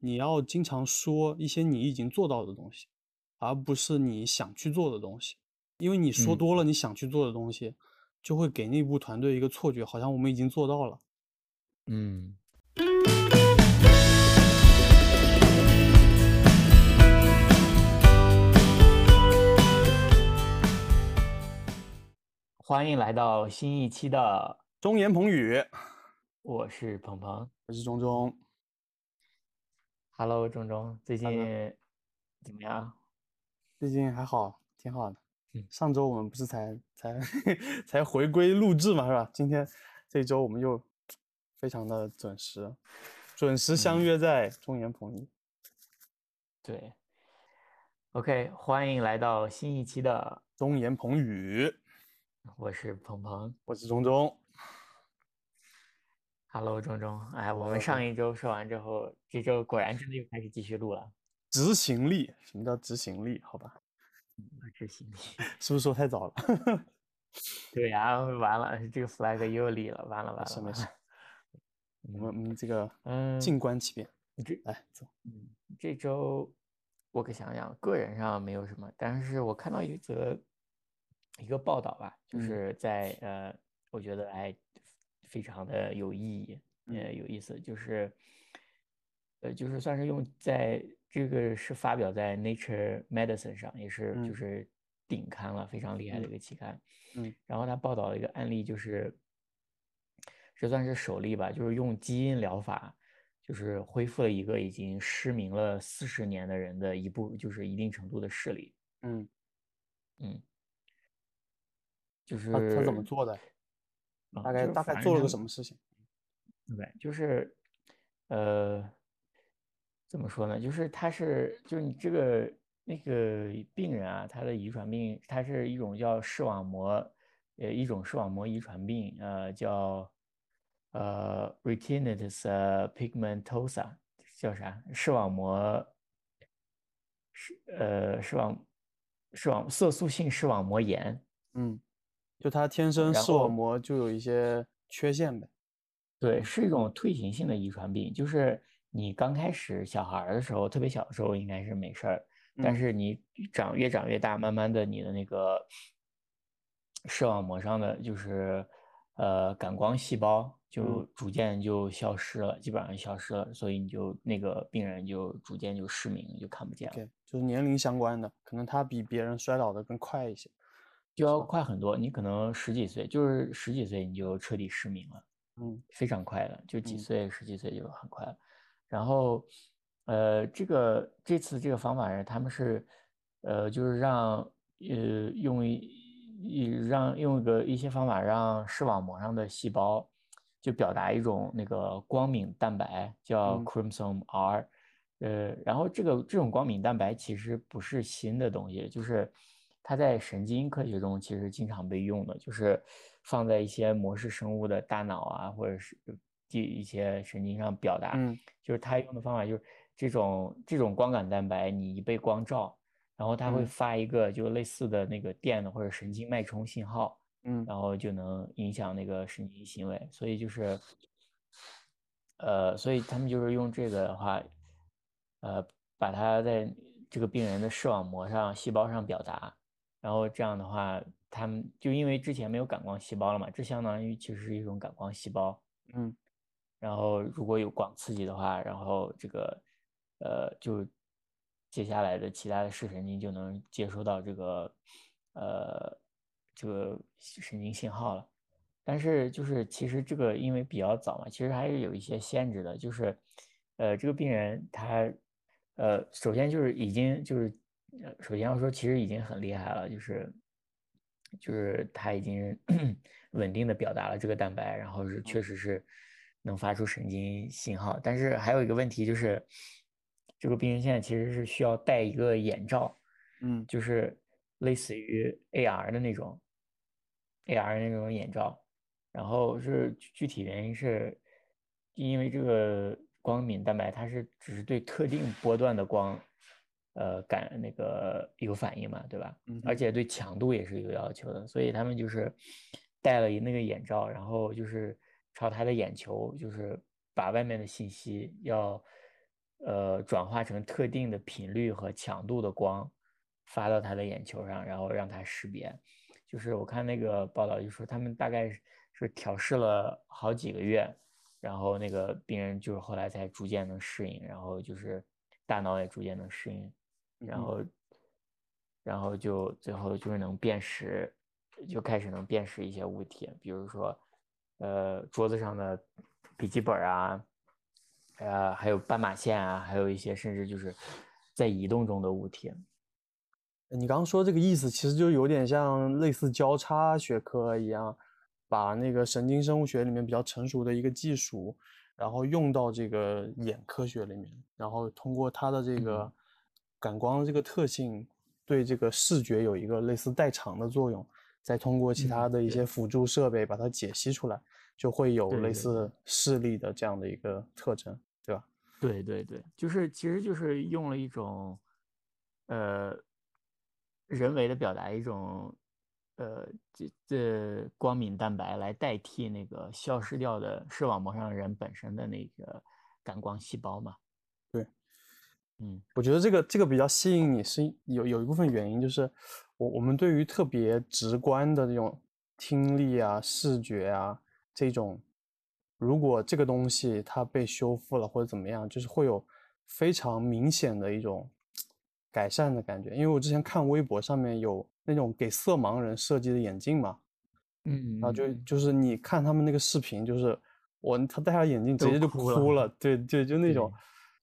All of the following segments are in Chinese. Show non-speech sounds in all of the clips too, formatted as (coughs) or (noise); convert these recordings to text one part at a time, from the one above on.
你要经常说一些你已经做到的东西，而不是你想去做的东西。因为你说嗯多了你想去做的东西，就会给内部团队一个错觉，好像我们已经做到了。嗯，欢迎来到新一期的，中言彭语，我是鹏鹏。我是钟钟。Hello，钟钟，最 Hello 近怎么样？最近还好，挺好的。嗯上周我们不是才才 (laughs) 才回归录制嘛，是吧？今天这一周我们又非常的准时，准时相嗯约在中言棚里。对，OK，欢迎来到新一期的，中言彭语，我是鹏鹏。我是钟钟。Hello，钟钟，哎，我们上一周说完之后，这周果然真的又开始继续录了。执行力，什么叫执行力？好吧，执行力。(laughs) 是不是说太早了？(laughs) 对呀、完了，这个 flag 又立了，完了完了。没事没事，我们我们这个嗯，静观其变，这来走。嗯这周我可想想，个人上没有什么，但是我看到一则一个报道吧，就嗯是在呃，我觉得还非常的有意义，呃，嗯有意思，就是呃，就是算是用在这个是发表在 Nature Medicine 上，也是就嗯是顶刊了，非常厉害的嗯一个期刊。嗯然后他报道了一个案例，就是这算是首例吧，就是用基因疗法，就是恢复了一个已经失明了四十年的人的一部，就是一定程度的视力。嗯，嗯，就是他他怎么做的？啊大概就是大概做了个什么事情？对，就是，呃，怎么说呢？就是他是，就是你这个那个病人啊，他的遗传病，它是一种叫视网膜，呃，一种视网膜遗传病，呃，叫呃 retinitis pigmentosa，叫啥？视网膜视呃视网视网色素性视网膜炎。嗯，就他天生视网膜就有一些缺陷呗。对，是一种退行性的遗传病，就是你刚开始小孩儿的时候，特别小的时候应该是没事儿，但嗯是你长越长越大，慢慢的你的那个视网膜上的就是呃感光细胞就嗯逐渐就消失了，基本上消失了，所以你就那个病人就逐渐就失明，就看不见了。OK，就是年龄相关的，可能他比别人衰老的更快一些。就要快很多，你可能十几岁，就是十几岁你就彻底失明了。嗯非常快的，就几嗯岁、十几岁就很快了。然后，呃，这个这次这个方法是，他们是，呃，就是让呃用一一让用一个一些方法让视网膜上的细胞就表达一种那个光敏蛋白，叫嗯 chromosome R。呃，然后这个这种光敏蛋白其实不是新的东西，就是它在神经科学中其实经常被用的，就是放在一些模式生物的大脑啊，或者是第一些神经上表达。嗯就是它用的方法就是这种这种光感蛋白，你一被光照，然后它会嗯发一个就类似的那个电的或者神经脉冲信号，嗯然后就能影响那个神经行为。所以就是，呃，所以他们就是用这个的话，呃，把它在这个病人的视网膜上、细胞上表达，然后这样的话，他们就因为之前没有感光细胞了嘛，这相当于其实是一种感光细胞。嗯然后如果有广刺激的话，然后这个呃，就接下来的其他的视神经就能接收到这个呃这个神经信号了。但是就是其实这个因为比较早嘛，其实还是有一些限制的，就是呃这个病人他呃首先就是已经就是呃首先要说其实已经很厉害了，就是就是他已经 (coughs) 稳定的表达了这个蛋白，然后是确实是能发出神经信号。但是还有一个问题就是，这个病人现在其实是需要戴一个眼罩，嗯就是类似于 AR 的那种 AR 的那种眼罩。然后是具具体原因是，因为这个光敏蛋白它是只是对特定波段的光，呃感那个有反应嘛，对吧？嗯而且对强度也是有要求的，所以他们就是戴了一那个眼罩，然后就是朝他的眼球，就是把外面的信息要呃转化成特定的频率和强度的光发到他的眼球上，然后让他识别。就是我看那个报道就说他们大概是调试了好几个月，然后那个病人就是后来才逐渐能适应，然后就是大脑也逐渐能适应，然后然后就最后就是能辨识，就开始能辨识一些物体，比如说呃桌子上的笔记本啊，呃还有斑马线啊，还有一些甚至就是在移动中的物体。你刚刚说这个意思，其实就有点像类似交叉学科一样，把那个神经生物学里面比较成熟的一个技术，然后用到这个眼科学里面，然后通过它的这个感光的这个特性，对这个视觉有一个类似代偿的作用，再通过其他的一些辅助设备把它解析出来，就会有类似视力的这样的一个特征，对吧？对对对，就是其实就是用了一种，呃。人为的表达一种，呃，这这光敏蛋白来代替那个消失掉的视网膜上人本身的那个感光细胞嘛？对，嗯，我觉得这个这个比较吸引你是有有一部分原因就是我我们对于特别直观的这种听力啊、视觉啊这种，如果这个东西它被修复了或者怎么样，就是会有非常明显的一种。改善的感觉，因为我之前看微博上面有那种给色盲人设计的眼镜嘛，嗯，然后就就是你看他们那个视频，就是我他戴上眼镜直接就哭了，对对，就那种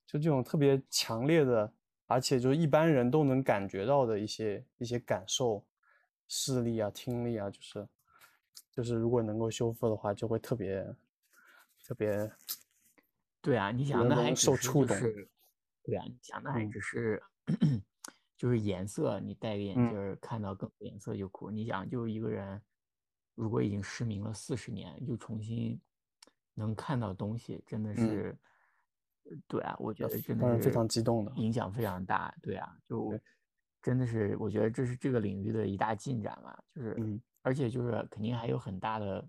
就这种特别强烈的，而且就是一般人都能感觉到的一些一些感受，视力啊、听力啊，就是就是如果能够修复的话，就会特别特别，对啊，你想那还受触动，对啊，你想那还只是。就是颜色，你戴个眼镜看到更多颜色就哭。你想，就一个人如果已经失明了四十年，又重新能看到东西，真的是，对啊，我觉得真的是非常激动的，影响非常大。对啊，就真的是，我觉得这是这个领域的一大进展嘛。就是，而且就是肯定还有很大的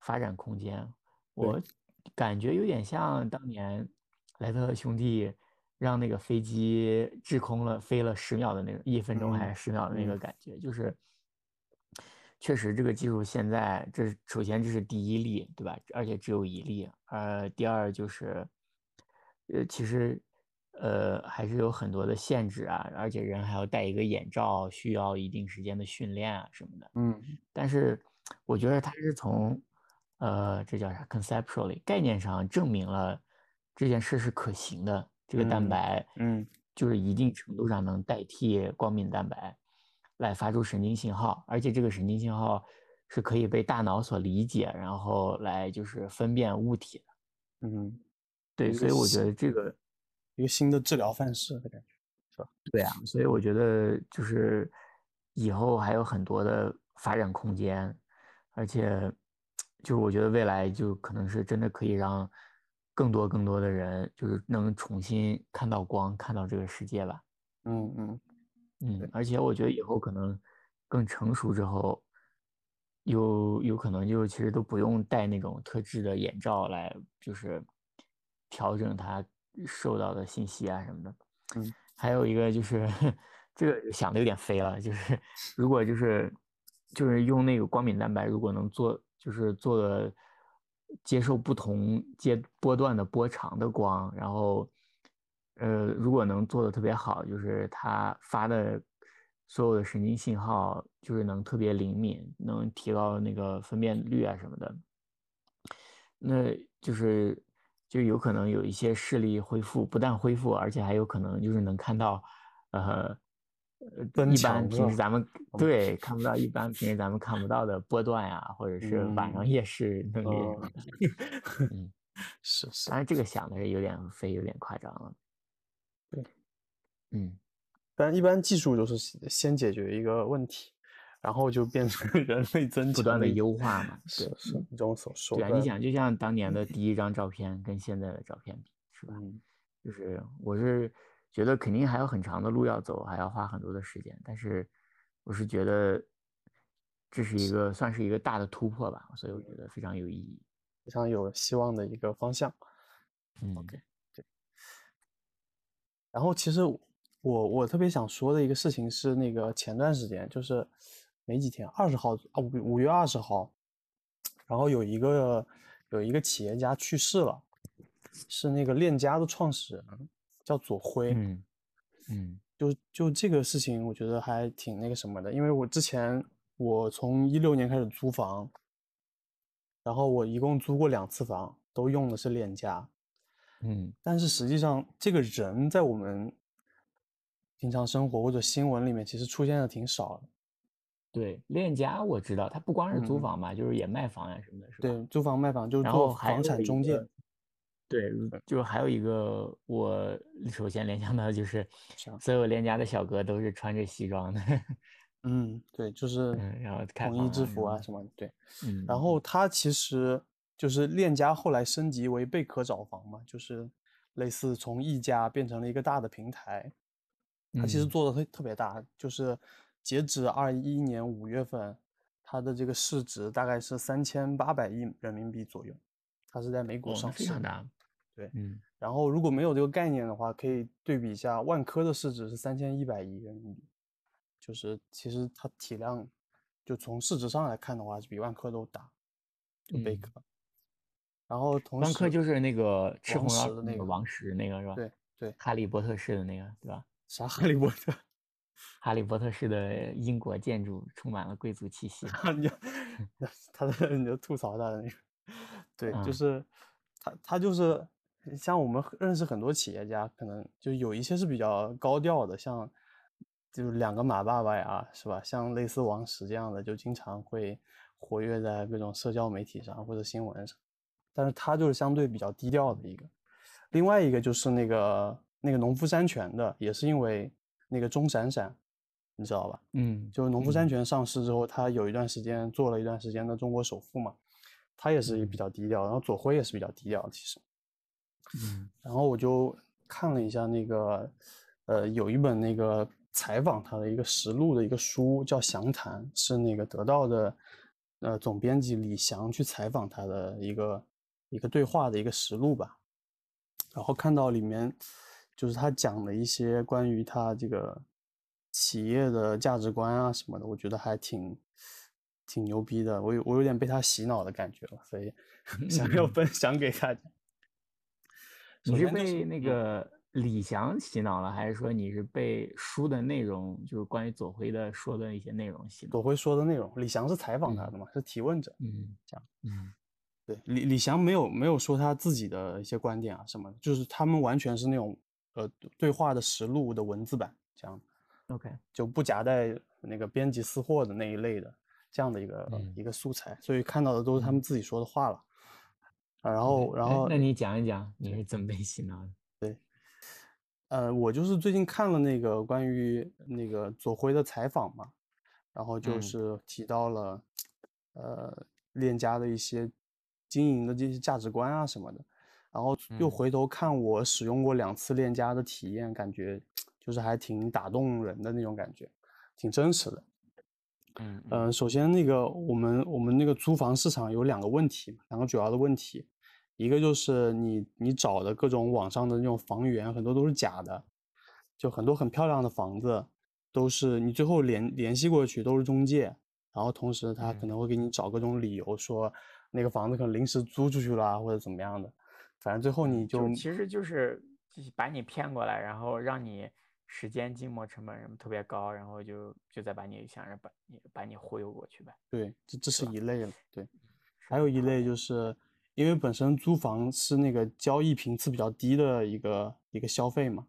发展空间。我感觉有点像当年莱特兄弟。让那个飞机滞空了，飞了十秒的那个一分钟还是十秒的那个感觉，就是确实这个技术现在这是首先这是第一例，对吧？而且只有一例。呃，第二就是，呃，其实呃还是有很多的限制啊，而且人还要戴一个眼罩，需要一定时间的训练啊什么的。嗯。但是我觉得他是从呃这叫啥 conceptually 概念上证明了这件事是可行的。这个蛋白，嗯，就是一定程度上能代替光敏蛋白来发出神经信号，而且这个神经信号是可以被大脑所理解，然后来就是分辨物体的。嗯，对，所以我觉得这个一个新的治疗范式的感觉，是吧？对啊，所以我觉得就是以后还有很多的发展空间，而且就是我觉得未来就可能是真的可以让。更多更多的人就是能重新看到光，看到这个世界吧。嗯嗯嗯，而且我觉得以后可能更成熟之后，有有可能就其实都不用戴那种特制的眼罩来，就是调整他受到的信息啊什么的。嗯，还有一个就是这个想的有点飞了，就是 (laughs) 如果就是就是用那个光敏蛋白，如果能做就是做的。接受不同阶波段的波长的光，然后，呃，如果能做的特别好，就是它发的所有的神经信号，就是能特别灵敏，能提高那个分辨率啊什么的，那就是就有可能有一些视力恢复，不但恢复，而且还有可能就是能看到，呃。呃，一般平时咱们对看不到，一般平时咱们看不到的波段呀，或者是晚上夜视能力什么的。(laughs) 嗯，是 (laughs) 是。当然，这个想的是有点飞，有点夸张了。对，嗯。但一般技术就是先解决一个问题，然后就变成 (laughs) 人类增强、不断的优化嘛。是是，这种所说。对啊，你想，就像当年的第一张照片跟现在的照片比，是吧？就是我是。觉得肯定还有很长的路要走，还要花很多的时间。但是，我是觉得这是一个算是一个大的突破吧，所以我觉得非常有意义，非常有希望的一个方向。嗯，OK，对。然后其实我我特别想说的一个事情是，那个前段时间就是没几天，二十号啊五五月二十号，然后有一个有一个企业家去世了，是那个链家的创始人，叫左晖。嗯嗯就就这个事情，我觉得还挺那个什么的，因为我之前我从一六年开始租房，然后我一共租过两次房，都用的是链家，嗯但是实际上这个人在我们平常生活或者新闻里面其实出现的挺少的。对，链家我知道，他不光是租嗯房吧，就是也卖房呀什么的，是吧？对，租房卖房就是做房产中介，对，就还有一一个我首先联想到的就是所有链家的小哥都是穿着西装的，(laughs) 嗯，对，就是嗯，然后开统一制服啊什什么的，对。嗯，然后他其实就是链家后来升级为贝壳找房嘛，就是类似从一家变成了一个大的平台。它其实嗯做的特特别大，就是截止二一年五月份，它的这个市值大概是三千八百亿人民币左右，它是在美股上市的。非常大，对嗯然后如果没有这个概念的话，可以对比一下，万科的市值是三千一百亿人民币，就是其实它体量，就从市值上来看的话，是比万科都大，就贝嗯壳。然后同万科就是那个吃红烧石的那个那个王石那个是吧？对对，哈利波特式的那个对吧？啥哈利波特，哈利波特式的英国建筑充满了贵族气息。(laughs) 你就 (laughs) 他的你就吐槽他的那个，(laughs) 对，就嗯是他他就是像我们认识很多企业家，可能就有一些是比较高调的，像就是两个马爸爸呀，是吧？像类似王石这样的，就经常会活跃在各种社交媒体上或者新闻上，但是他就是相对比较低调的一个。另外一个就是那个那个农夫山泉的，也是因为那个钟闪闪，你知道吧？嗯，就是农夫山嗯泉上市之后，他有一段时间做了一段时间的中国首富嘛，他也是比较低调，然后左晖也是比较低调，其实。嗯然后我就看了一下那个，呃，有一本那个采访他的一个实录的一个书，叫《详谈》，是那个得到的，呃，总编辑李翔去采访他的一个一个对话的一个实录吧。然后看到里面，就是他讲的一些关于他这个企业的价值观啊什么的，我觉得还挺挺牛逼的。我有我有点被他洗脑的感觉了，所以 (laughs) 想要分享给大家。你是被那嗯个李翔洗脑了，还是说你是被书的内容，就是关于左晖的说的一些内容洗脑？左晖说的内容，李翔是采访他的嘛，是提问者。嗯，这样嗯对，李李翔没有没有说他自己的一些观点啊什么的，就是他们完全是那种呃对话的实录的文字版，这样，OK，就不夹带那个编辑私货的那一类的这样的一个、嗯一个素材，所以看到的都是他们自己说的话了。啊，然后然后哎那你讲一讲你是怎么被洗脑的？对呃，我就是最近看了那个关于那个左晖的采访嘛，然后就嗯是提到了，呃，链家的一些经营的这些价值观啊什么的，然后又嗯。回头看我使用过两次链家的体验，感觉就是还挺打动人的那种感觉，挺真实的。嗯嗯、首先那个我们我们那个租房市场有两个问题，两个主要的问题，一个就是你你找的各种网上的那种房源很多都是假的，就很多很漂亮的房子都是你最后联联系过去都是中介，然后同时他可嗯。能会给你找各种理由说那个房子可能临时租出去了啊或者怎么样的，反正最后你嗯就其实就是把你骗过来，然后让你时间、静默成本什么特别高，然后就就再把你想着把你把你忽悠过去呗。对，这这是一类了，对。还有一类就是因为本身租房是那个交易频次比较低的一个一个消费嘛，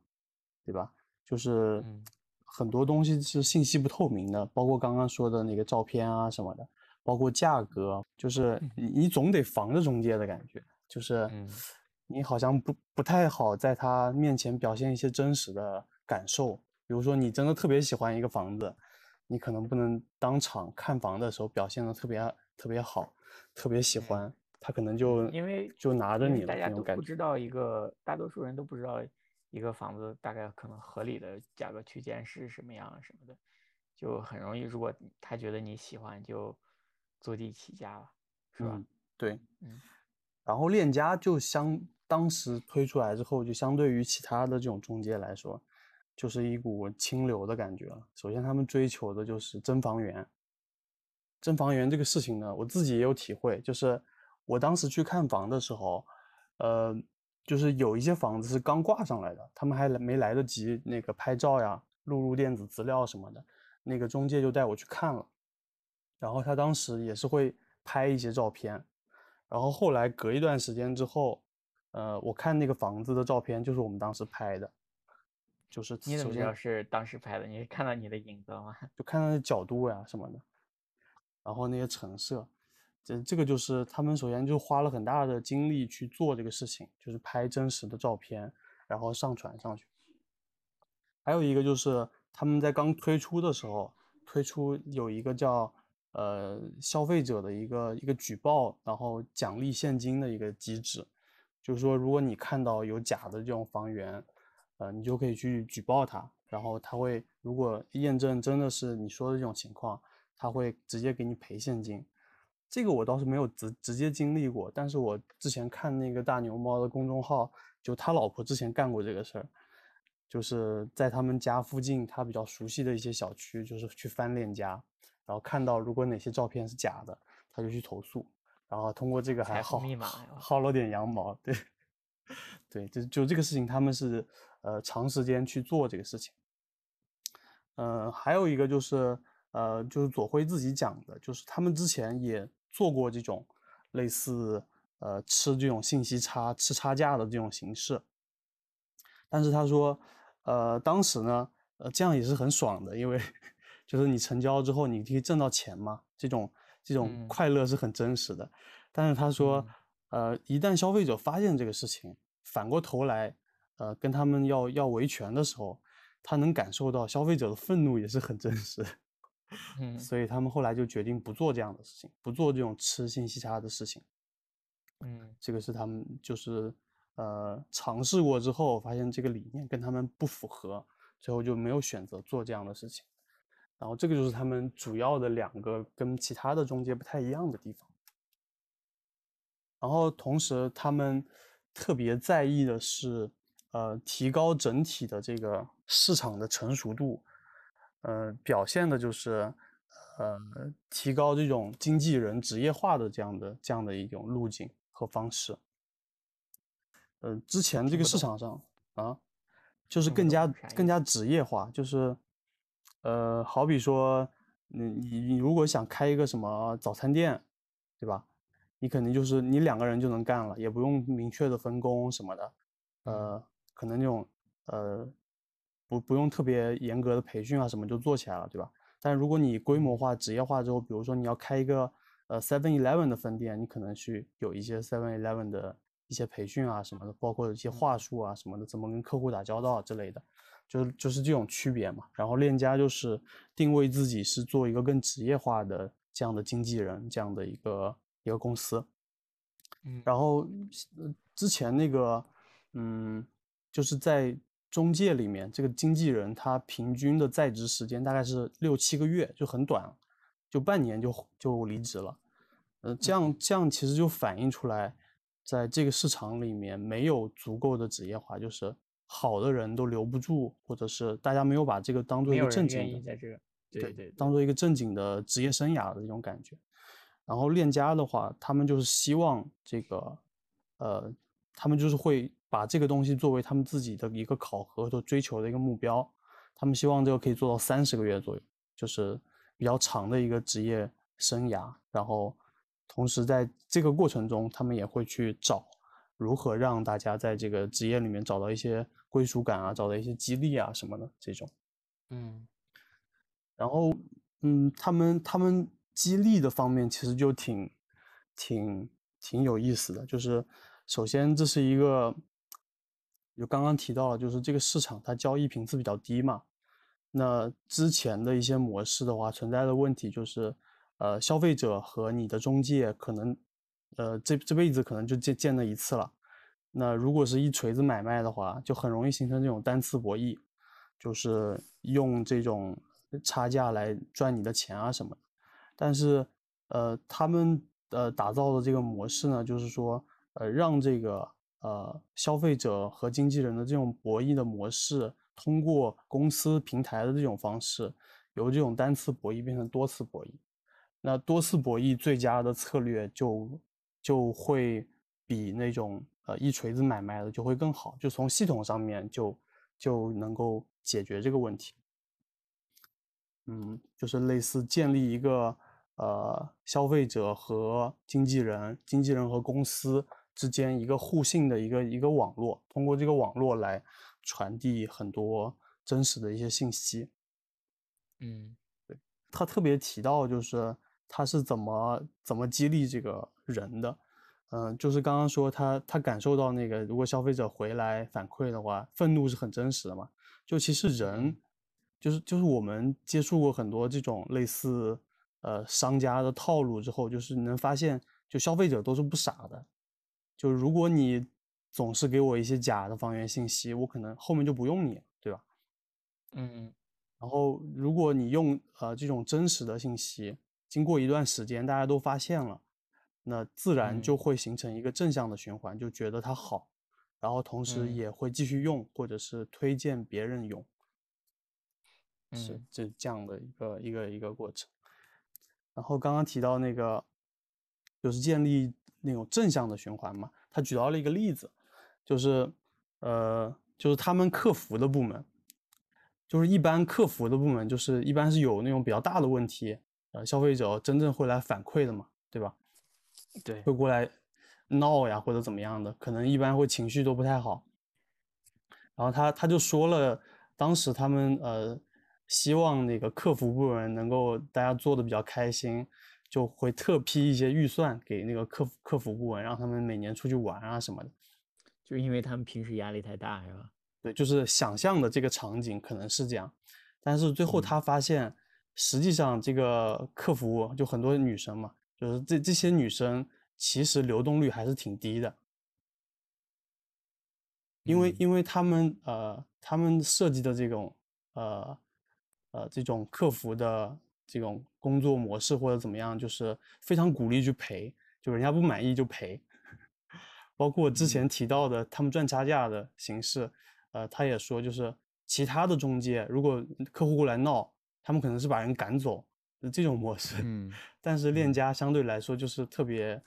对吧？就是嗯很多东西是信息不透明的，包括刚刚说的那个照片啊什么的，包括价格，就是你你总得防着中介的感觉，就是嗯你好像不不太好在他面前表现一些真实的感受，比如说你真的特别喜欢一个房子，你可能不能当场看房的时候表现的特别特别好，特别喜嗯欢，他可能就因为就拿着你了大家都。不知道一个，大多数人都不知道一个房子大概可能合理的价格区间是什么样什么的，就很容易，如果他觉得你喜欢，就坐地起价了，是吧？嗯，对。嗯然后链家就相当时推出来之后，就相对于其他的这种中介来说，就是一股清流的感觉了。首先，他们追求的就是真房源。真房源这个事情呢，我自己也有体会，就是我当时去看房的时候，呃，就是有一些房子是刚挂上来的，他们还没来得及那个拍照呀、录入电子资料什么的，那个中介就带我去看了，然后他当时也是会拍一些照片，然后后来隔一段时间之后，呃，我看那个房子的照片就是我们当时拍的，就是你怎么知道是当时拍的？你是看到你的影子了吗？就看到的角度呀什么的，然后那些成色，这这个就是他们首先就花了很大的精力去做这个事情，就是拍真实的照片，然后上传上去。还有一个就是他们在刚推出的时候，推出有一个叫呃消费者的一个一个举报，然后奖励现金的一个机制，就是说如果你看到有假的这种房源，呃，你就可以去举报他，然后他会如果验证真的是你说的这种情况，他会直接给你赔现金。这个我倒是没有直直接经历过，但是我之前看那个大牛猫的公众号，就他老婆之前干过这个事儿，就是在他们家附近他比较熟悉的一些小区，就是去翻链家，然后看到如果哪些照片是假的，他就去投诉，然后通过这个还好薅密码薅了点羊毛，对，(laughs) 对，就就这个事情他们是呃长时间去做这个事情。呃，还有一个就是，呃，就是左辉自己讲的，就是他们之前也做过这种类似呃吃这种信息差、吃差价的这种形式，但是他说，呃，当时呢，呃，这样也是很爽的，因为 (laughs) 就是你成交之后，你可以挣到钱嘛，这种这种嗯快乐是很真实的。但是他说，呃，一旦消费者发现这个事情，反过头来，呃，跟他们要要维权的时候，他能感受到消费者的愤怒也是很真实。嗯 (laughs) 所以他们后来就决定不做这样的事情，不做这种吃信息差的事情。嗯这个是他们就是呃尝试过之后，发现这个理念跟他们不符合，最后就没有选择做这样的事情。然后这个就是他们主要的两个跟其他的中介不太一样的地方。然后同时他们特别在意的是，呃，提高整体的这个市场的成熟度，呃，表现的就是，呃，提高这种经纪人职业化的这样的这样的一种路径和方式。呃，之前这个市场上啊，就是更加更加职业化，就是，呃，好比说，你你你如果想开一个什么早餐店，对吧？你肯定就是你两个人就能干了，也不用明确的分工什么的，呃，可能那种呃不不用特别严格的培训啊什么就做起来了，对吧？但如果你规模化、职业化之后，比如说你要开一个呃 Seven Eleven 的分店，你可能去有一些 Seven Eleven 的一些培训啊什么的，包括一些话术啊什么的，怎么跟客户打交道啊之类的，就就是这种区别嘛。然后链家就是定位自己是做一个更职业化的这样的经纪人，这样的一个一个公司。嗯然后呃之前那个，嗯，就是在中介里面，这个经纪人他平均的在职时间大概是六七个月，就很短，就半年就就离职了。呃，这样这样其实就反映出来，在这个市场里面没有足够的职业化，就是好的人都留不住，或者是大家没有把这个当做一个正经的。在这个对对当做一个正经的职业生涯的这种感觉。然后链家的话，他们就是希望这个，呃，他们就是会把这个东西作为他们自己的一个考核和追求的一个目标。他们希望这个可以做到三十个月左右，就是比较长的一个职业生涯。然后，同时在这个过程中，他们也会去找如何让大家在这个职业里面找到一些归属感啊，找到一些激励啊什么的这种。嗯。然后，嗯，他们他们激励的方面其实就挺挺挺有意思的，就是首先这是一个，就刚刚提到了，就是这个市场它交易频次比较低嘛，那之前的一些模式的话，存在的问题就是，呃，消费者和你的中介可能，呃，这这辈子可能就见见那一次了。那如果是一锤子买卖的话，就很容易形成这种单次博弈，就是用这种差价来赚你的钱啊什么的。但是，呃，他们呃打造的这个模式呢，就是说，呃，让这个呃消费者和经纪人的这种博弈的模式，通过公司平台的这种方式，由这种单次博弈变成多次博弈。那多次博弈最佳的策略就就会比那种呃一锤子买卖的就会更好，就从系统上面就就能够解决这个问题。嗯，就是类似建立一个呃消费者和经纪人、经纪人和公司之间一个互信的一个一个网络，通过这个网络来传递很多真实的一些信息。嗯，对，他特别提到就是他是怎么怎么激励这个人的，嗯，就是刚刚说他他感受到那个如果消费者回来反馈的话，愤怒是很真实的嘛，就其实人。就是就是我们接触过很多这种类似呃商家的套路之后，就是你能发现，就消费者都是不傻的。就如果你总是给我一些假的房源信息，我可能后面就不用你，对吧？嗯。然后如果你用呃这种真实的信息，经过一段时间大家都发现了，那自然就会形成一个正向的循环，就觉得它好，然后同时也会继续用或者是推荐别人用。是，这这样的一个一个一个过程。然后刚刚提到那个，就是建立那种正向的循环嘛。他举到了一个例子，就是呃，就是他们客服的部门，就是一般客服的部门，就是一般是有那种比较大的问题，呃，消费者真正会来反馈的嘛，对吧？对，会过来闹呀或者怎么样的，可能一般会情绪都不太好。然后他他就说了，当时他们呃。希望那个客服部门能够大家做的比较开心，就会特批一些预算给那个客服客服部门，让他们每年出去玩啊什么的。就因为他们平时压力太大，是吧？对，就是想象的这个场景可能是这样，但是最后他发现，实际上这个客服就很多女生嘛，就是这这些女生其实流动率还是挺低的，因为因为他们呃他们设计的这种呃。呃，这种客服的这种工作模式或者怎么样，就是非常鼓励去赔，就人家不满意就赔。包括之前提到的他们赚差价的形式，呃，他也说就是其他的中介如果客户过来闹，他们可能是把人赶走这种模式。嗯。但是链家相对来说就是特别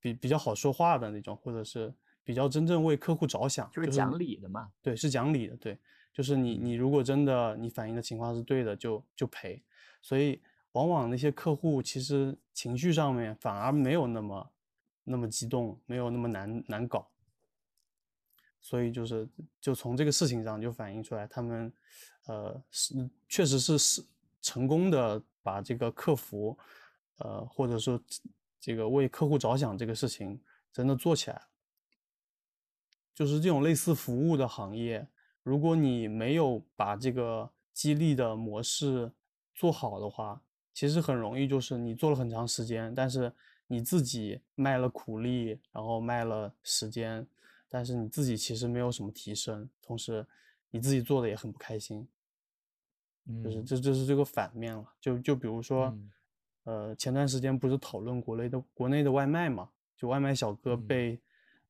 比比较好说话的那种，或者是比较真正为客户着想，就是讲理的嘛。对，是讲理的，对。就是你，你如果真的你反映的情况是对的，就就赔。所以往往那些客户其实情绪上面反而没有那么那么激动，没有那么难难搞。所以就是就从这个事情上就反映出来，他们呃是确实是是成功的把这个客服呃或者说这个为客户着想这个事情真的做起来。就是这种类似服务的行业。如果你没有把这个激励的模式做好的话，其实很容易就是你做了很长时间，但是你自己卖了苦力，然后卖了时间，但是你自己其实没有什么提升，同时你自己做的也很不开心，就是这这是这个反面了。就就比如说，呃，前段时间不是讨论国内的国内的外卖嘛，就外卖小哥被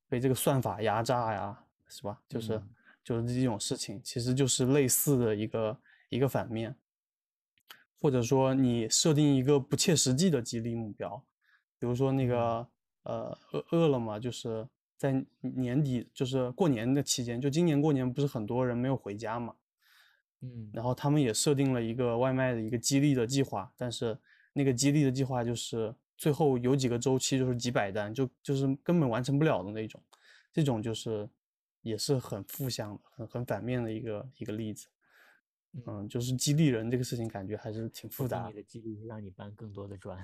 被这个算法压榨呀，是吧？就是。就是这种事情，其实就是类似的一个一个反面，或者说你设定一个不切实际的激励目标，比如说那个呃饿饿了么，就是在年底，就是过年的期间，就今年过年不是很多人没有回家嘛，嗯，然后他们也设定了一个外卖的一个激励的计划，但是那个激励的计划就是最后有几个周期就是几百单，就就是根本完成不了的那种，这种就是。也是很负向的，很很反面的一个一个例子，嗯，就是激励人这个事情，感觉还是挺复杂。你的激励是让你搬更多的砖，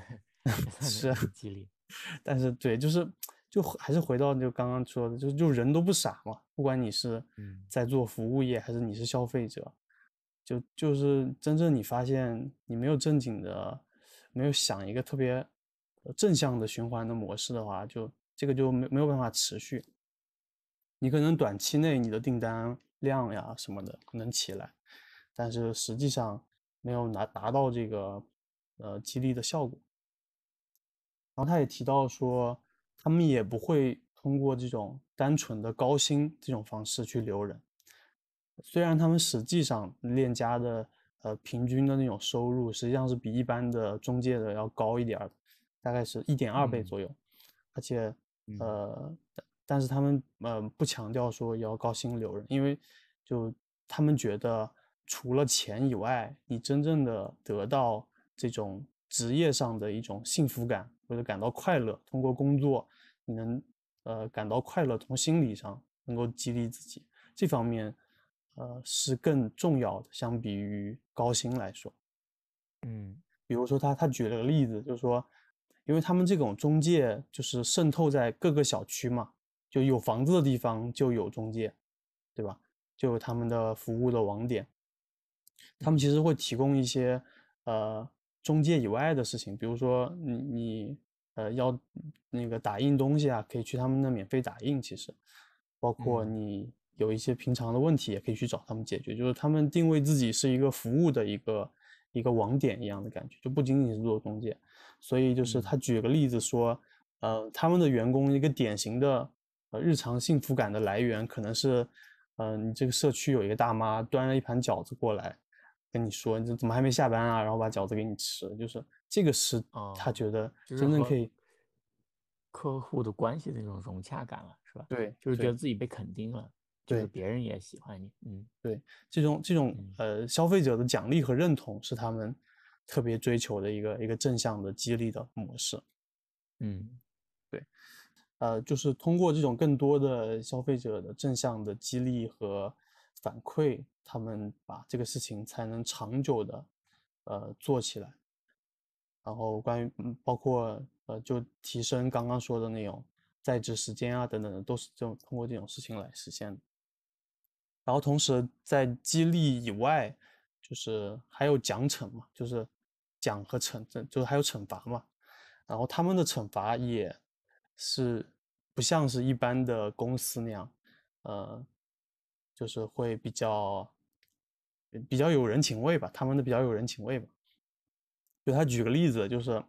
(laughs) 是激励。(laughs) 但是对，就是就还是回到就刚刚说的，就就人都不傻嘛，不管你是在做服务业还是你是消费者，就就是真正你发现你没有正经的，没有想一个特别正向的循环的模式的话，就这个就没没有办法持续。你可能短期内你的订单量呀什么的能起来，但是实际上没有拿达到这个呃激励的效果。然后他也提到说，他们也不会通过这种单纯的高薪这种方式去留人。虽然他们实际上链家的呃平均的那种收入实际上是比一般的中介的要高一点儿，大概是一点二倍左右，而且呃，但是他们呃不强调说要高薪留人，因为就他们觉得除了钱以外，你真正的得到这种职业上的一种幸福感或者感到快乐，通过工作你能呃感到快乐，从心理上能够激励自己，这方面。呃，是更重要的，相比于高薪来说。嗯，比如说他他举了个例子，就是说，因为他们这种中介就是渗透在各个小区嘛，就有房子的地方就有中介，对吧？就有他们的服务的网点。他们其实会提供一些呃中介以外的事情，比如说你你呃要那个打印东西啊，可以去他们那免费打印。其实，包括你。有一些平常的问题也可以去找他们解决，就是他们定位自己是一个服务的一个一个网点一样的感觉，就不仅仅是做中介。所以就是他举个例子说，呃，他们的员工一个典型的呃日常幸福感的来源，可能是，呃，你这个社区有一个大妈端了一盘饺子过来，跟你说你怎么还没下班啊，然后把饺子给你吃，就是这个是他觉得真正可以客户的关系的那种融洽感了，是吧？对，就是觉得自己被肯定了。对，别人也喜欢你，嗯，对，这种这种呃消费者的奖励和认同是他们特别追求的一个一个正向的激励的模式，嗯，对，呃，就是通过这种更多的消费者的正向的激励和反馈，他们把这个事情才能长久的呃做起来，然后关于包括呃就提升刚刚说的那种在职时间啊等等的，都是这种通过这种事情来实现的。然后同时在激励以外，就是还有奖惩嘛，就是奖和惩，就是还有惩罚嘛。然后他们的惩罚也是不像是一般的公司那样，呃，就是会比较比较有人情味吧。他们的比较有人情味吧。就他举个例子，就是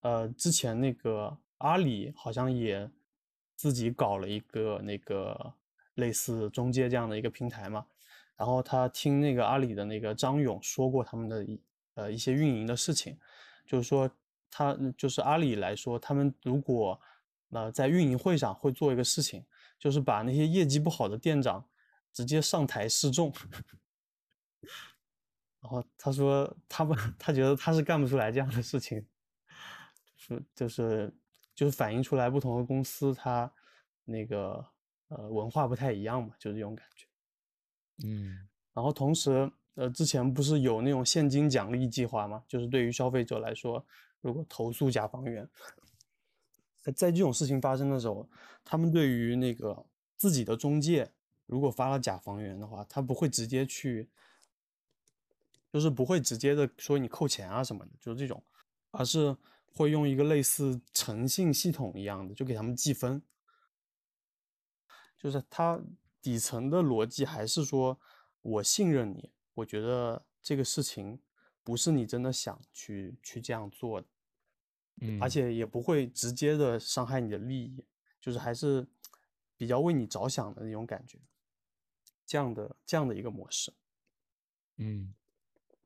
呃，之前那个阿里好像也自己搞了一个那个。类似中介这样的一个平台嘛，然后他听那个阿里的那个张勇说过他们的一呃一些运营的事情，就是说他就是阿里来说，他们如果呃在运营会上会做一个事情，就是把那些业绩不好的店长直接上台示众，然后他说他不 (laughs) 他觉得他是干不出来这样的事情，是就是就是反映出来不同的公司他那个。呃，文化不太一样嘛，就这种感觉。嗯，然后同时，呃，之前不是有那种现金奖励计划吗？就是对于消费者来说，如果投诉甲方员，在这种事情发生的时候，他们对于那个自己的中介，如果发了假房源的话，他不会直接去，就是不会直接的说你扣钱啊什么的，就是这种，而是会用一个类似诚信系统一样的，就给他们计分。就是它底层的逻辑还是说，我信任你，我觉得这个事情不是你真的想去去这样做的，嗯，而且也不会直接的伤害你的利益，就是还是比较为你着想的那种感觉，这样的这样的一个模式，嗯，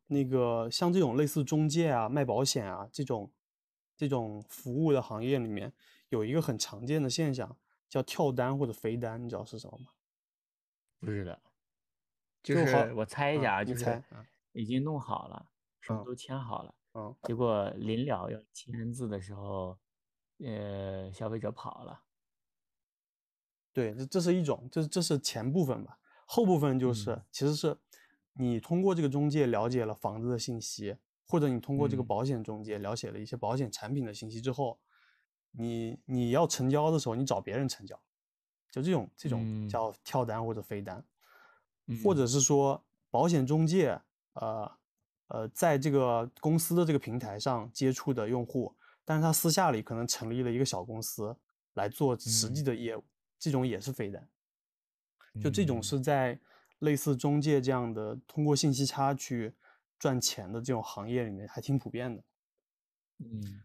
那个像这种类似中介啊、卖保险啊这种这种服务的行业里面，有一个很常见的现象。叫跳单或者飞单，你知道是什么吗？不知道，就是我猜一下啊，就是已经弄好了，什么都签好了，嗯，结果临了要签字的时候，呃，消费者跑了。对，这这是一种，这这是前部分吧，后部分就是其实是你通过这个中介了解了房子的信息，或者你通过这个保险中介了解了一些保险产品的信息之后。你你要成交的时候，你找别人成交，就这种这种叫跳单或者飞单，或者是说保险中介，呃呃，在这个公司的这个平台上接触的用户，但是他私下里可能成立了一个小公司来做实际的业务，这种也是飞单。就这种是在类似中介这样的通过信息差去赚钱的这种行业里面还挺普遍的。嗯。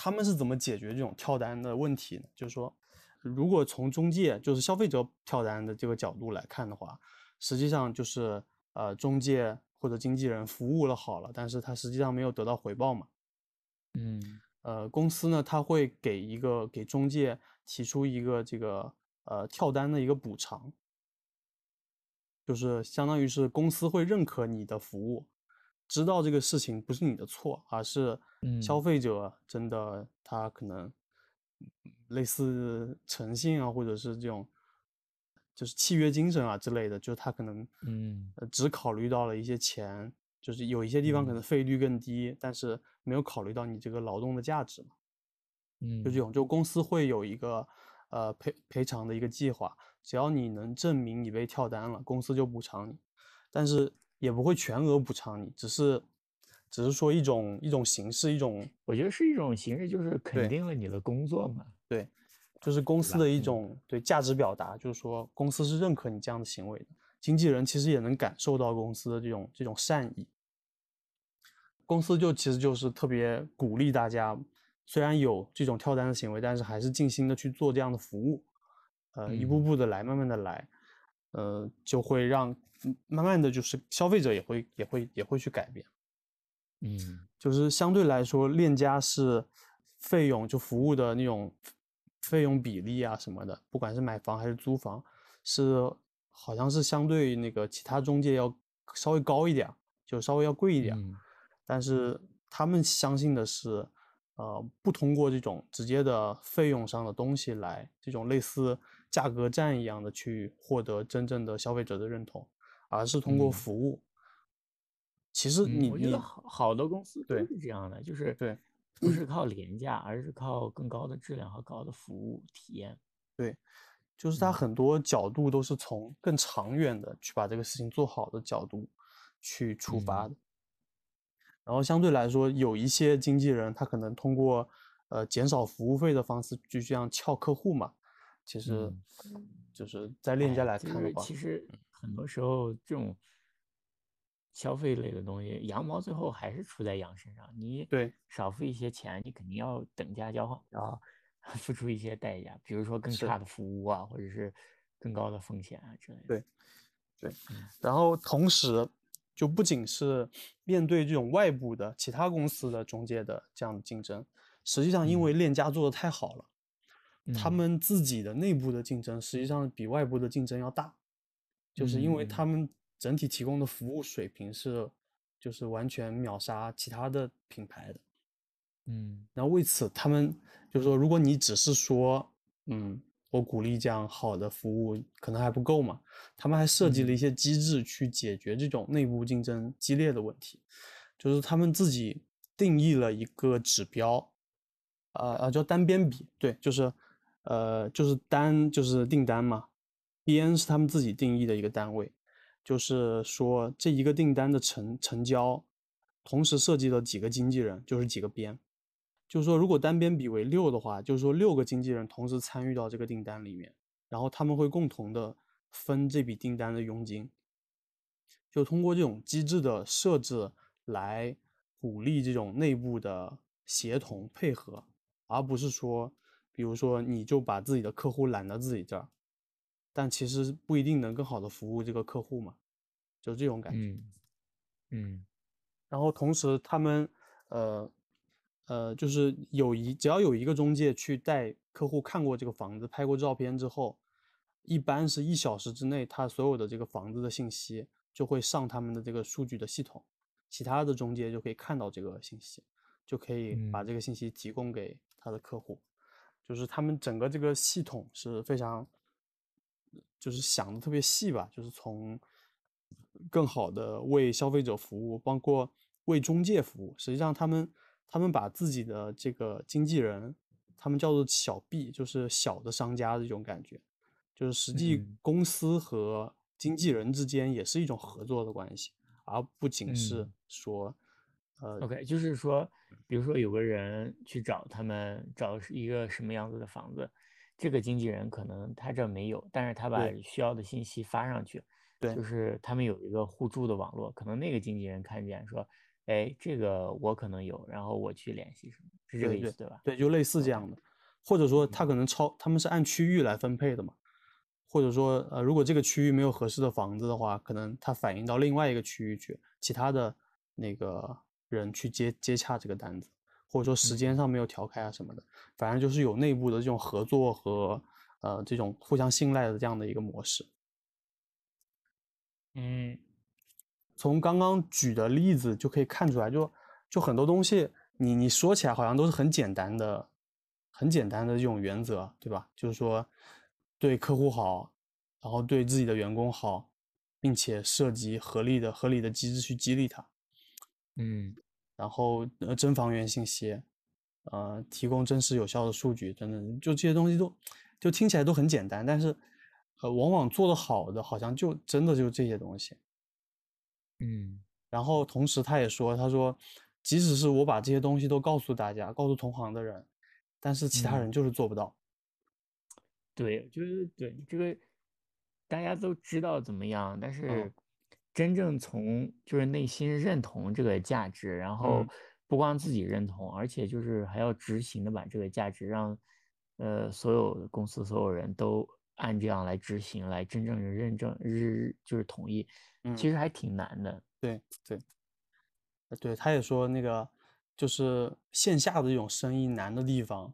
他们是怎么解决这种跳单的问题呢？就是说，如果从中介就是消费者跳单的这个角度来看的话，实际上就是呃中介或者经纪人服务了好了，但是他实际上没有得到回报嘛。嗯呃，公司呢，他会给一个给中介提出一个这个呃跳单的一个补偿，就是相当于是公司会认可你的服务，知道这个事情不是你的错，而是消嗯。费者真的他可能嗯类似诚信啊，或者是这种就是契约精神啊之类的，就是他可能嗯。呃只考虑到了一些钱，就是有一些地方可能嗯费率更低，但是没有考虑到你这个劳动的价值嘛。就这嗯。种，就公司会有一个呃赔赔偿的一个计划，只要你能证明你被跳单了，公司就补偿你，但是也不会全额补偿你，只是只是说一种一种形式，一种我觉得是一种形式，就是肯定了你的工作嘛，对，就是公司的？一嗯。种对价值表达，就是说公司是认可你这样的行为的，经纪人其实也能感受到公司的这种这种善意，公司就其实就是特别鼓励大家，虽然有这种跳单的行为，但是还是尽心的去做这样的服务，呃，一步嗯。步的来，慢慢的来，呃，就会让嗯慢慢的就是消费者也会也会也会去改变，嗯。就是相对来说，链家是费用就服务的那种费用比例啊什么的，不管是买房还是租房，是好像是相对那个其他中介要稍微高一点，就稍微要贵一点。嗯。但是他们相信的是，呃，不通过这种直接的费用上的东西来，这种类似价格战一样的去获得真正的消费者的认同，而是通过嗯服务。其实嗯，你你我觉得好好多公司都是这样的，就是对不是靠廉价，而是靠更高的质量和高的服务体验。对，就是他嗯很多角度都是从更长远的去把这个事情做好的角度去出发嗯的。然后相对来说，有一些经纪人他可能通过呃减少服务费的方式，就这样撬客户嘛。其实嗯就是在链家来看的话，其实很多时候这种消费类的东西，羊毛最后还是出在羊身上。你对少付一些钱，你肯定要等价交换，然后 (laughs) 付出一些代价，比如说更是差的服务啊，或者是更高的风险啊之类的。对对嗯，然后同时就不仅是面对这种外部的其他公司的中介的这样的竞争，实际上因为链家做的太好了。他嗯们自己的内部的竞争实际上比外部的竞争要大，就是因为嗯他们整体提供的服务水平是，就是完全秒杀其他的品牌的。嗯然后为此，他们就是说，如果你只是说，嗯，我鼓励这样好的服务，可能还不够嘛。他们还设计了一嗯些机制去解决这种内部竞争激烈的问题，就是他们自己定义了一个指标，呃呃，叫单边比，对，就是呃就是单就是订单嘛，边是他们自己定义的一个单位，就是说这一个订单的成成交，同时涉及了几个经纪人，就是几个边。就是说，如果单边比为六的话，就是说六个经纪人同时参与到这个订单里面，然后他们会共同的分这笔订单的佣金。就通过这种机制的设置来鼓励这种内部的协同配合，而不是说，比如说你就把自己的客户揽到自己这儿，但其实不一定能更好的服务这个客户嘛，就这种感觉。嗯嗯然后同时他们呃呃就是有一只要有一个中介去带客户看过这个房子，拍过照片之后，一般是一小时之内，他所有的这个房子的信息就会上他们的这个数据的系统，其他的中介就可以看到这个信息，就可以把嗯这个信息提供给他的客户，就是他们整个这个系统是非常就是想的特别细吧，就是从更好的为消费者服务，包括为中介服务。实际上，他们他们把自己的这个经纪人，他们叫做小 B，就是小的商家的这种感觉，就是实际嗯。公司和经纪人之间也是一种合作的关系，而不仅是嗯。说，呃，，OK，就是说，比如说有个人去找他们找一个什么样子的房子，这个经纪人可能他这没有，但是他把对。需要的信息发上去，对。就是他们有一个互助的网络，可能那个经纪人看见说，哎，这个我可能有，然后我去联系什么，是这个意思对吧？对，就类似这样的，或者说他可能超，他们是按区域来分配的嘛，或者说呃，如果这个区域没有合适的房子的话，可能它反映到另外一个区域去，其他的那个人去接接洽这个单子，或者说时间上没有调开啊什么的，反正就是有内部的这种合作和呃这种互相信赖的这样的一个模式。嗯，从刚刚举的例子就可以看出来，就就很多东西，你你说起来好像都是很简单的。很简单的这种原则，对吧？就是说，对客户好，然后对自己的员工好，并且涉及合理的、合理的机制去激励他。嗯，然后呃，真房源信息，呃，提供真实有效的数据等等，就这些东西都，就听起来都很简单，但是，呃，往往做得好的，好像就真的就这些东西。嗯，然后同时他也说，他说，即使是我把这些东西都告诉大家，告诉同行的人。但是其他人就是做不到，对，就是对这个大家都知道怎么样，但是真正从就是内心认同这个价值，然后不光自己认同，而且就是还要执行的把这个价值让呃所有的公司所有人都按这样来执行，来真正的认证日就是统一，其实还挺难的。对对，对，他也说那个。就是线下的这种生意难的地方，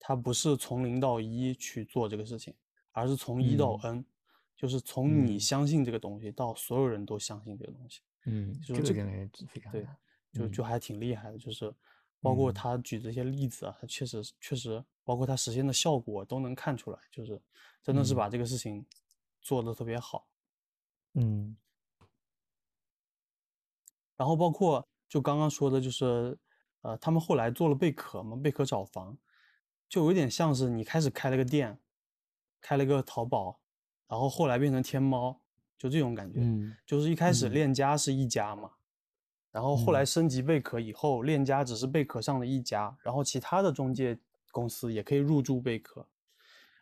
它不是从零到一去做这个事情，而是从一到 N，就是从你相信这个东西到所有人都相信这个东西。嗯，就这个非常对，就就还挺厉害的。就是包括他举这些例子啊，他确实确实，包括他实现的效果都能看出来，就是真的是把这个事情做的特别好。嗯，然后包括就刚刚说的，就是。呃，他们后来做了贝壳嘛，贝壳找房，就有点像是你开始开了个店，开了个淘宝，然后后来变成天猫，就这种感觉。嗯，就是一开始链家是一家嘛，然后后来升级贝壳以后，链家只是贝壳上的一家，然后其他的中介公司也可以入驻贝壳，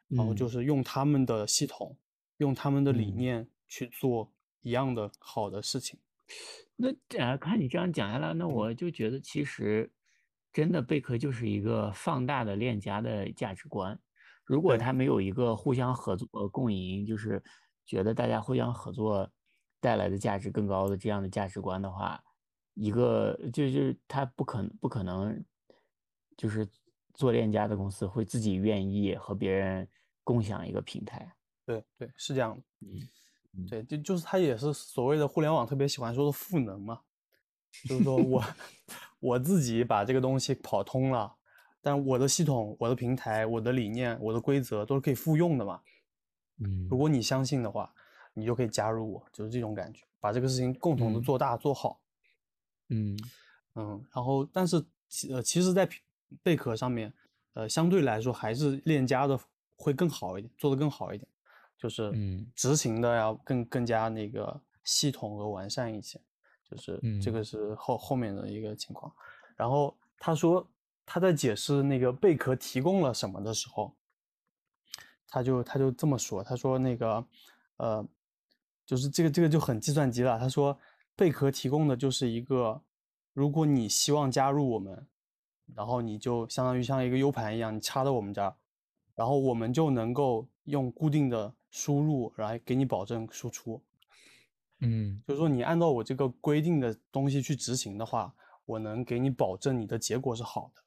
然后就是用他们的系统，用他们的理念去做一样的好的事情。那呃，看你这样讲下来，那我就觉得其实真的贝壳就是一个放大的链家的价值观。如果他没有一个互相合作共赢，就是觉得大家互相合作带来的价值更高的这样的价值观的话，一个就就是他不可能不可能就是做链家的公司会自己愿意和别人共享一个平台。对对，是这样的。嗯。对，就就是他也是所谓的互联网特别喜欢说的赋能嘛，就是说我 (laughs) 我自己把这个东西跑通了，但我的系统、我的平台、我的理念、我的规则都是可以复用的嘛。嗯，如果你相信的话，你就可以加入我，就是这种感觉，把这个事情共同的做大做好。嗯嗯，然后但是其呃，其实，在贝壳上面，呃，相对来说还是链家的会更好一点，做的更好一点。就是嗯执行的要更更加那个系统和完善一些，就是这个是后后面的一个情况。然后他说他在解释那个贝壳提供了什么的时候，他就他就这么说，他说那个呃，就是这个这个就很计算机了。他说贝壳提供的就是一个，如果你希望加入我们，然后你就相当于像一个 U 盘一样，你插到我们这儿，然后我们就能够用固定的。输入来给你保证输出，嗯，就是说你按照我这个规定的东西去执行的话，我能给你保证你的结果是好的，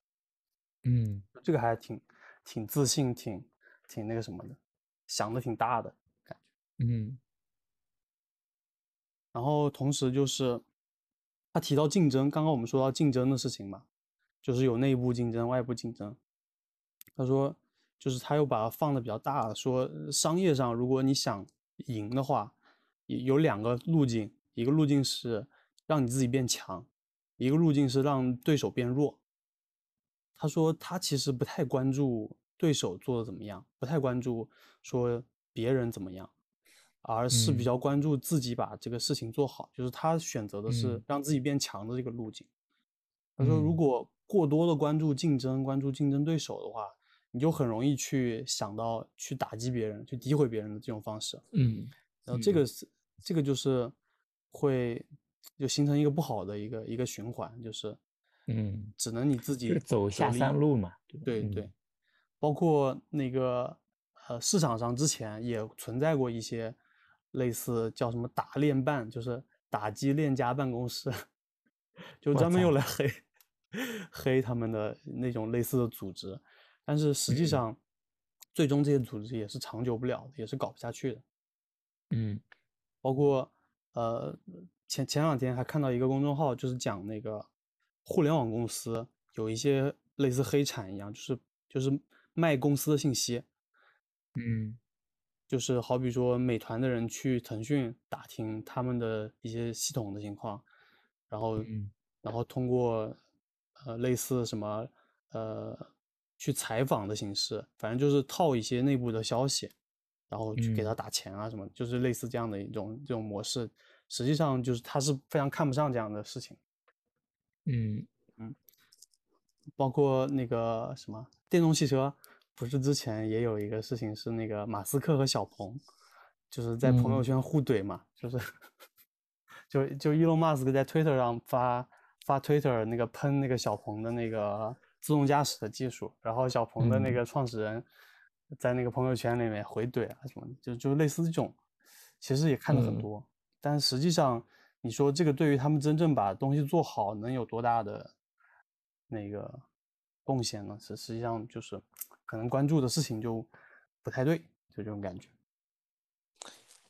嗯，这个还挺挺自信，挺挺那个什么的，想的挺大的感觉，嗯，然后同时就是他提到竞争，刚刚我们说到竞争的事情嘛，就是有内部竞争、外部竞争，他说。就是他又把它放的比较大，说商业上如果你想赢的话，有两个路径，一个路径是让你自己变强，一个路径是让对手变弱。他说他其实不太关注对手做的怎么样，不太关注说别人怎么样，而是比较关注自己把这个事情做好。就是他选择的是让自己变强的这个路径。他说如果过多的关注竞争，关注竞争对手的话。你就很容易去想到去打击别人、去诋毁别人的这种方式，嗯，然后这个是这个就是会就形成一个不好的一个一个循环，就是嗯，只能你自己走下三路嘛，对对，包括那个呃市场上之前也存在过一些类似叫什么打链办，就是打击链家办公室，(laughs) 就专门用。来黑 (laughs) 黑他们的那种类似的组织，但是实际上最终这些组织也是长久不了的，也是搞不下去的。嗯，包括呃前前两天还看到一个公众号，就是讲那个互联网公司有一些类似黑产一样，就是就是卖公司的信息。嗯，就是好比说美团的人去腾讯打听他们的一些系统的情况，然后然后通过呃类似什么呃去采访的形式，反正就是套一些内部的消息。然后去给他打钱啊，什么就是类似这样的一种这种模式，实际上就是他是非常看不上这样的事情。嗯嗯，包括那个什么电动汽车，不是之前也有一个事情是那个马斯克和小鹏，就是在朋友圈互怼嘛，就是 (laughs) 就就伊隆马斯克在 Twitter 上发发 Twitter 那个喷那个小鹏的那个自动驾驶的技术，然后小鹏的那个创始人。在那个朋友圈里面回怼啊什么的，就就类似这种，其实也看了很多，但实际上你说这个对于他们真正把东西做好能有多大的那个贡献呢？实实际上就是可能关注的事情就不太对，就这种感觉。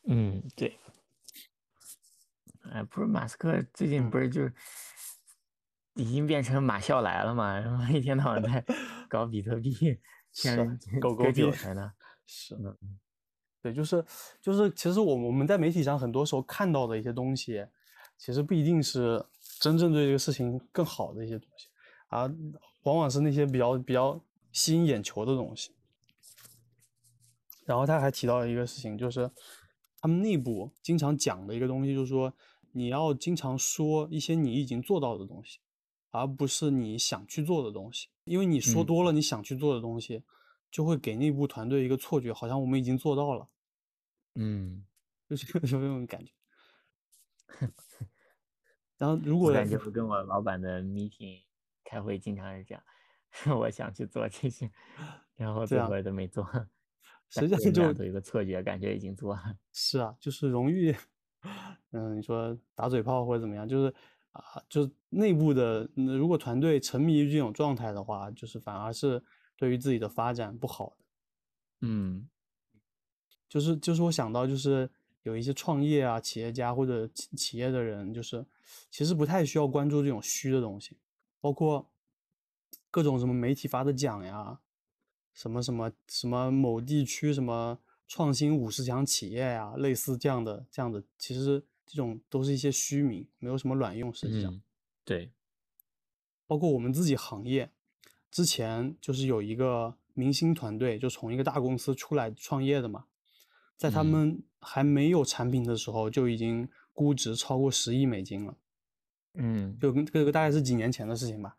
嗯，对。哎，不是马斯克最近不是就已经变成马笑来了嘛？然后一天到晚在 (laughs) 搞比特币。天狗狗韭菜呢？是，对，就是就是，其实我我们在媒体上很多时候看到的一些东西，其实不一定是真正对这个事情更好的一些东西，啊，往往是那些比较比较吸引眼球的东西。然后他还提到了一个事情，就是他们内部经常讲的一个东西，就是说你要经常说一些你已经做到的东西。而不是你想去做的东西，因为你说多了你想去做的东西，就会给内部团队一个错觉，好像我们已经做到了。嗯，(laughs) 就是有这种感觉。然后如果感觉我跟我老板的 meeting 开会经常是这样，(laughs) 我想去做这些，然后最后都没做。实际上就有一个错觉，感觉已经做了。是啊，就是荣誉，(laughs) 嗯，你说打嘴炮或者怎么样，就是。啊，就是内部的，如果团队沉迷于这种状态的话，就是反而是对于自己的发展不好的。嗯，就是就是我想到，就是有一些创业啊、企业家或者企企业的人，就是其实不太需要关注这种虚的东西，包括各种什么媒体发的奖呀，什么什么什么某地区什么创新五十强企业呀，类似这样的这样的，其实。这种都是一些虚名，没有什么卵用。实际上，对，包括我们自己行业，之前就是有一个明星团队，就从一个大公司出来创业的嘛，在他们还没有产品的时候，就已经估值超过十亿美金了。嗯，就跟这个大概是几年前的事情吧。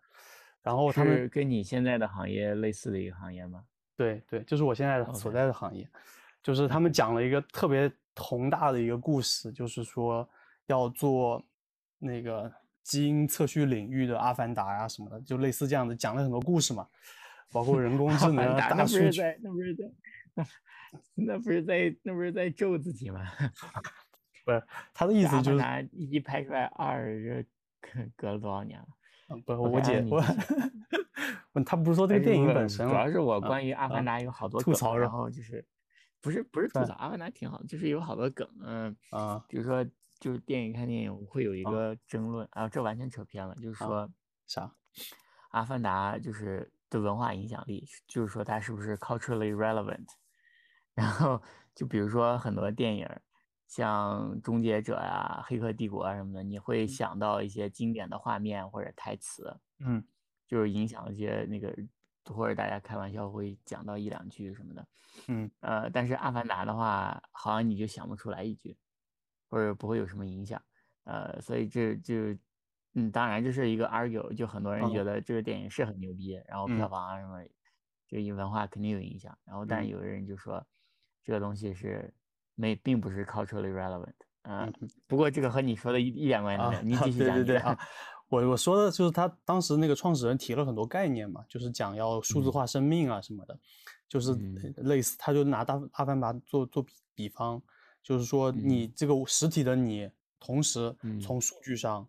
然后他们跟你现在的行业类似的一个行业吗？对对，就是我现在所在的行业，就是他们讲了一个特别。宏大的一个故事，就是说要做那个基因测序领域的阿凡达呀什么的，就类似这样的，讲了很多故事嘛，包括人工智能、大数据。那不是在，那不是在，那不是在咒自己吗？(laughs) 不是，他的意思就是一拍出来二，隔隔了多少年了？不，我姐我，(laughs) 他不是说这个电影本身，主要是我关于阿凡达有好多吐槽，然后就是。不是不是吐槽，阿凡达挺好，就是有好多梗，嗯啊，比如说就是电影看电影会有一个争论啊，这完全扯偏了，就是说啥？阿凡达就是的文化影响力，就是说它是不是 culturally relevant？(laughs) 然后就比如说很多电影，像终结者呀、黑客帝国啊什么的，你会想到一些经典的画面或者台词，嗯，就是影响一些那个。或者大家开玩笑会讲到一两句什么的，嗯，呃，但是《阿凡达》的话，好像你就想不出来一句，或者不会有什么影响，呃，所以这就，嗯，当然这是一个 argue，就很多人觉得这个电影是很牛逼，然后票房啊什么，这一文化肯定有影响，然后但有的人就说这个东西是没，并不是 culturally relevant，嗯，不过这个和你说的一一点关系没有，你继续讲。对对对啊，我我说的就是他当时那个创始人提了很多概念嘛，就是讲要数字化生命啊什么的，就是类似，他就拿大阿凡达做做比比方，就是说你这个实体的你，同时从数据上，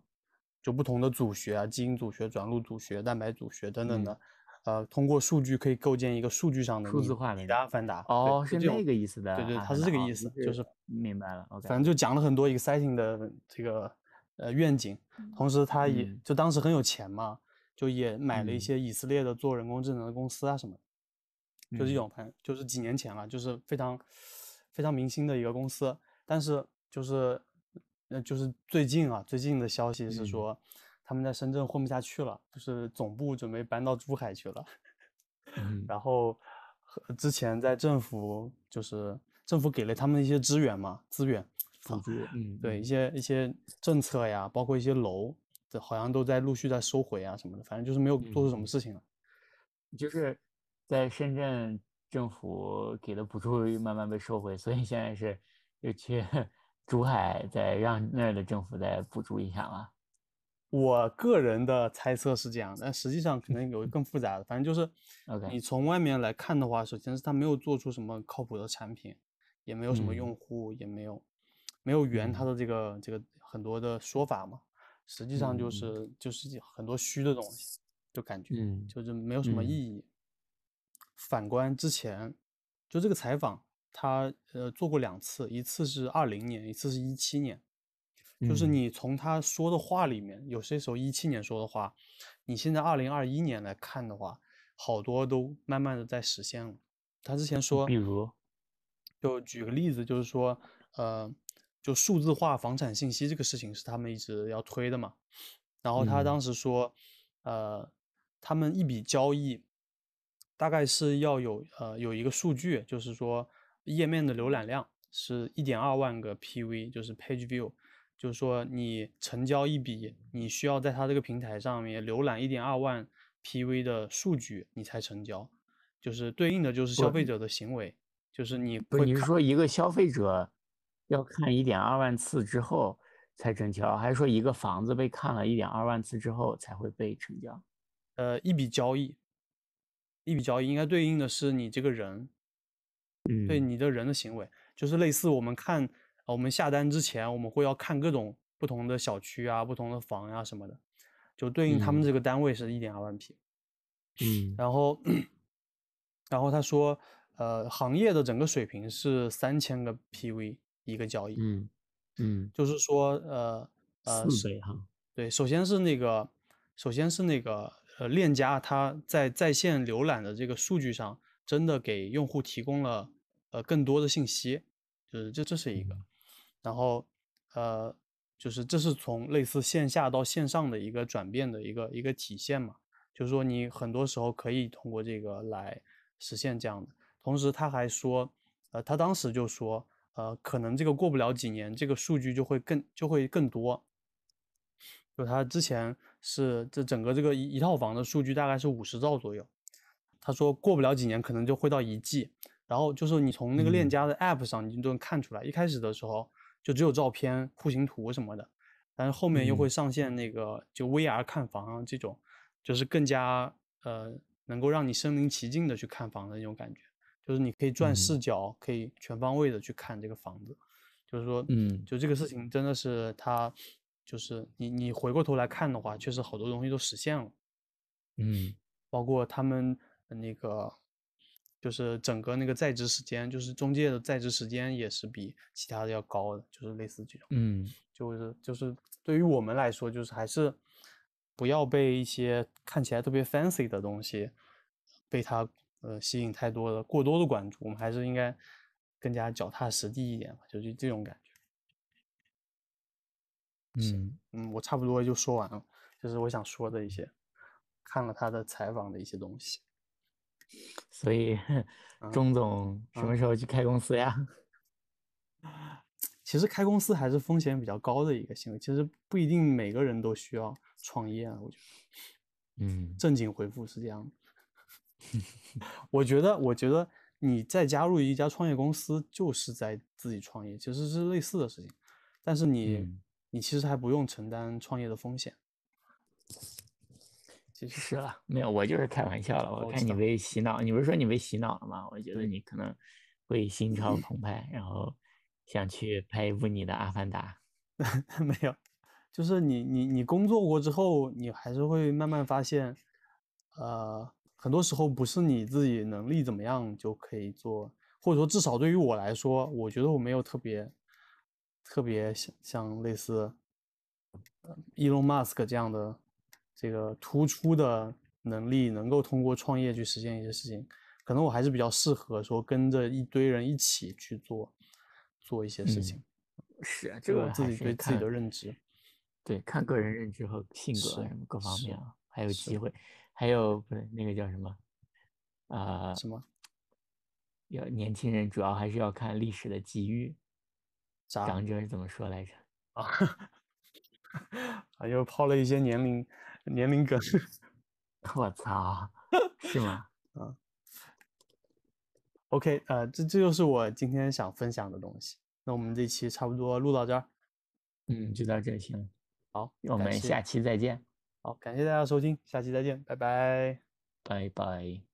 就不同的组学啊，基因组学、转录组学、蛋白组学等等的。呃，通过数据可以构建一个数据上的数字化的阿凡达。哦，是那个意思的。对对，他是这个意思，就是明白了。OK，反正就讲了很多 exciting 的这个呃愿景，同时他也就当时很有钱嘛，就也买了一些以色列的做人工智能的公司啊什么的，就这种，反正就是几年前了，就是非常非常明星的一个公司。但是就是呃就是最近啊，最近的消息是说。他们在深圳混不下去了，就是总部准备搬到珠海去了。(laughs) 然后之前在政府，就是政府给了他们一些资源嘛，资源补助，嗯，对一些一些政策呀，包括一些楼，这好像都在陆续在收回啊什么的，反正就是没有做出什么事情了。就是在深圳政府给的补助慢慢被收回，所以现在是又去 (laughs) 珠海再让那儿的政府再补助一下嘛。我个人的猜测是这样，但实际上可能有更复杂的。反正就是 (laughs) 你从外面来看的话，首先是他没有做出什么靠谱的产品，也没有什么用户，也没有没有圆他的这个这个很多的说法嘛。实际上就是就是很多虚的东西，就感觉就是没有什么意义。反观之前，就这个采访，他呃做过两次，一次是二零年，一次是一七年。就是你从他说的话里面，有些时候一七年说的话，你现在二零二一年来看的话，好多都慢慢的在实现了。他之前说，比如，就举个例子，就是说，呃，就数字化房产信息这个事情是他们一直要推的嘛。然后他当时说，呃，他们一笔交易大概是要有呃有一个数据，就是说页面的浏览量是一点二万个 PV，就是 Page View。就是说，你成交一笔，你需要在它这个平台上面浏览一点二万 PV 的数据，你才成交。就是对应的就是消费者的行为，就是你不，你是说一个消费者要看一点二万次之后才成交，还是说一个房子被看了一点二万次之后才会被成交？呃，一笔交易，一笔交易应该对应的是你这个人，嗯，对你的人的行为，就是类似我们看。我们下单之前，我们会要看各种不同的小区啊、不同的房呀什么的，就对应他们这个单位是一点二万平。嗯，然后，然后他说，呃，行业的整个水平是三千个 PV 一个交易。嗯嗯，就是说，呃呃，四倍哈。对，首先是那个，首先是那个，呃，链家它在在线浏览的这个数据上，真的给用户提供了呃更多的信息，就是这这是一个。然后，呃，就是这是从类似线下到线上的一个转变的一个一个体现嘛，就是说你很多时候可以通过这个来实现这样的。同时他还说，呃，他当时就说，呃，可能这个过不了几年，这个数据就会更就会更多。就他之前是这整个这个一一套房的数据大概是五十兆左右，他说过不了几年可能就会到一 G。然后就是你从那个链家的 App 上，你就能看出来，一开始的时候。就只有照片、户型图什么的，但是后面又会上线那个就 VR 看房这种，就是更加呃能够让你身临其境的去看房的那种感觉，就是你可以转视角，可以全方位的去看这个房子，就是说，嗯，就这个事情真的是它，就是你你回过头来看的话，确实好多东西都实现了，嗯，包括他们那个。就是整个那个在职时间，就是中介的在职时间也是比其他的要高的，就是类似这种，嗯，就是就是对于我们来说，就是还是不要被一些看起来特别 fancy 的东西被它呃吸引太多的过多的关注，我们还是应该更加脚踏实地一点吧，就是这种感觉。嗯嗯，我差不多就说完了，就是我想说的一些，看了他的采访的一些东西。所以，钟总什么时候去开公司呀？(laughs) 其实开公司还是风险比较高的一个行为，其实不一定每个人都需要创业啊。我觉得，嗯，正经回复是这样的。我觉得，我觉得你再加入一家创业公司，就是在自己创业，其实是类似的事情。但是你，你其实还不用承担创业的风险。其实是了，没有，我就是开玩笑了。我看你被洗脑，你不是说你被洗脑了吗？我觉得你可能会心潮澎湃，然后想去拍一部你的《阿凡达》。(laughs) 没有，就是你你你工作过之后，你还是会慢慢发现，呃，很多时候不是你自己能力怎么样就可以做，或者说至少对于我来说，我觉得我没有特别特别像像类似呃 Elon Musk 这样的这个突出的能力，能够通过创业去实现一些事情，可能我还是比较适合说跟着一堆人一起去做做一些事嗯情，是啊，这个我自己对自己的认知。对看个人认知和性格各方面啊，还有机会，还有不是那个叫什么啊？什么？要年轻人主要还是要看历史的机遇。长者是怎么说来着？啊？(laughs) 啊，又抛了一些年龄年龄梗。(laughs) 我操，(laughs) 是吗？啊 OK，呃，这这就是我今天想分享的东西。那我们这期差不多录到这儿，嗯，就到这儿行了，好，我们下期再见，好，感谢大家收听，下期再见，拜拜。拜拜。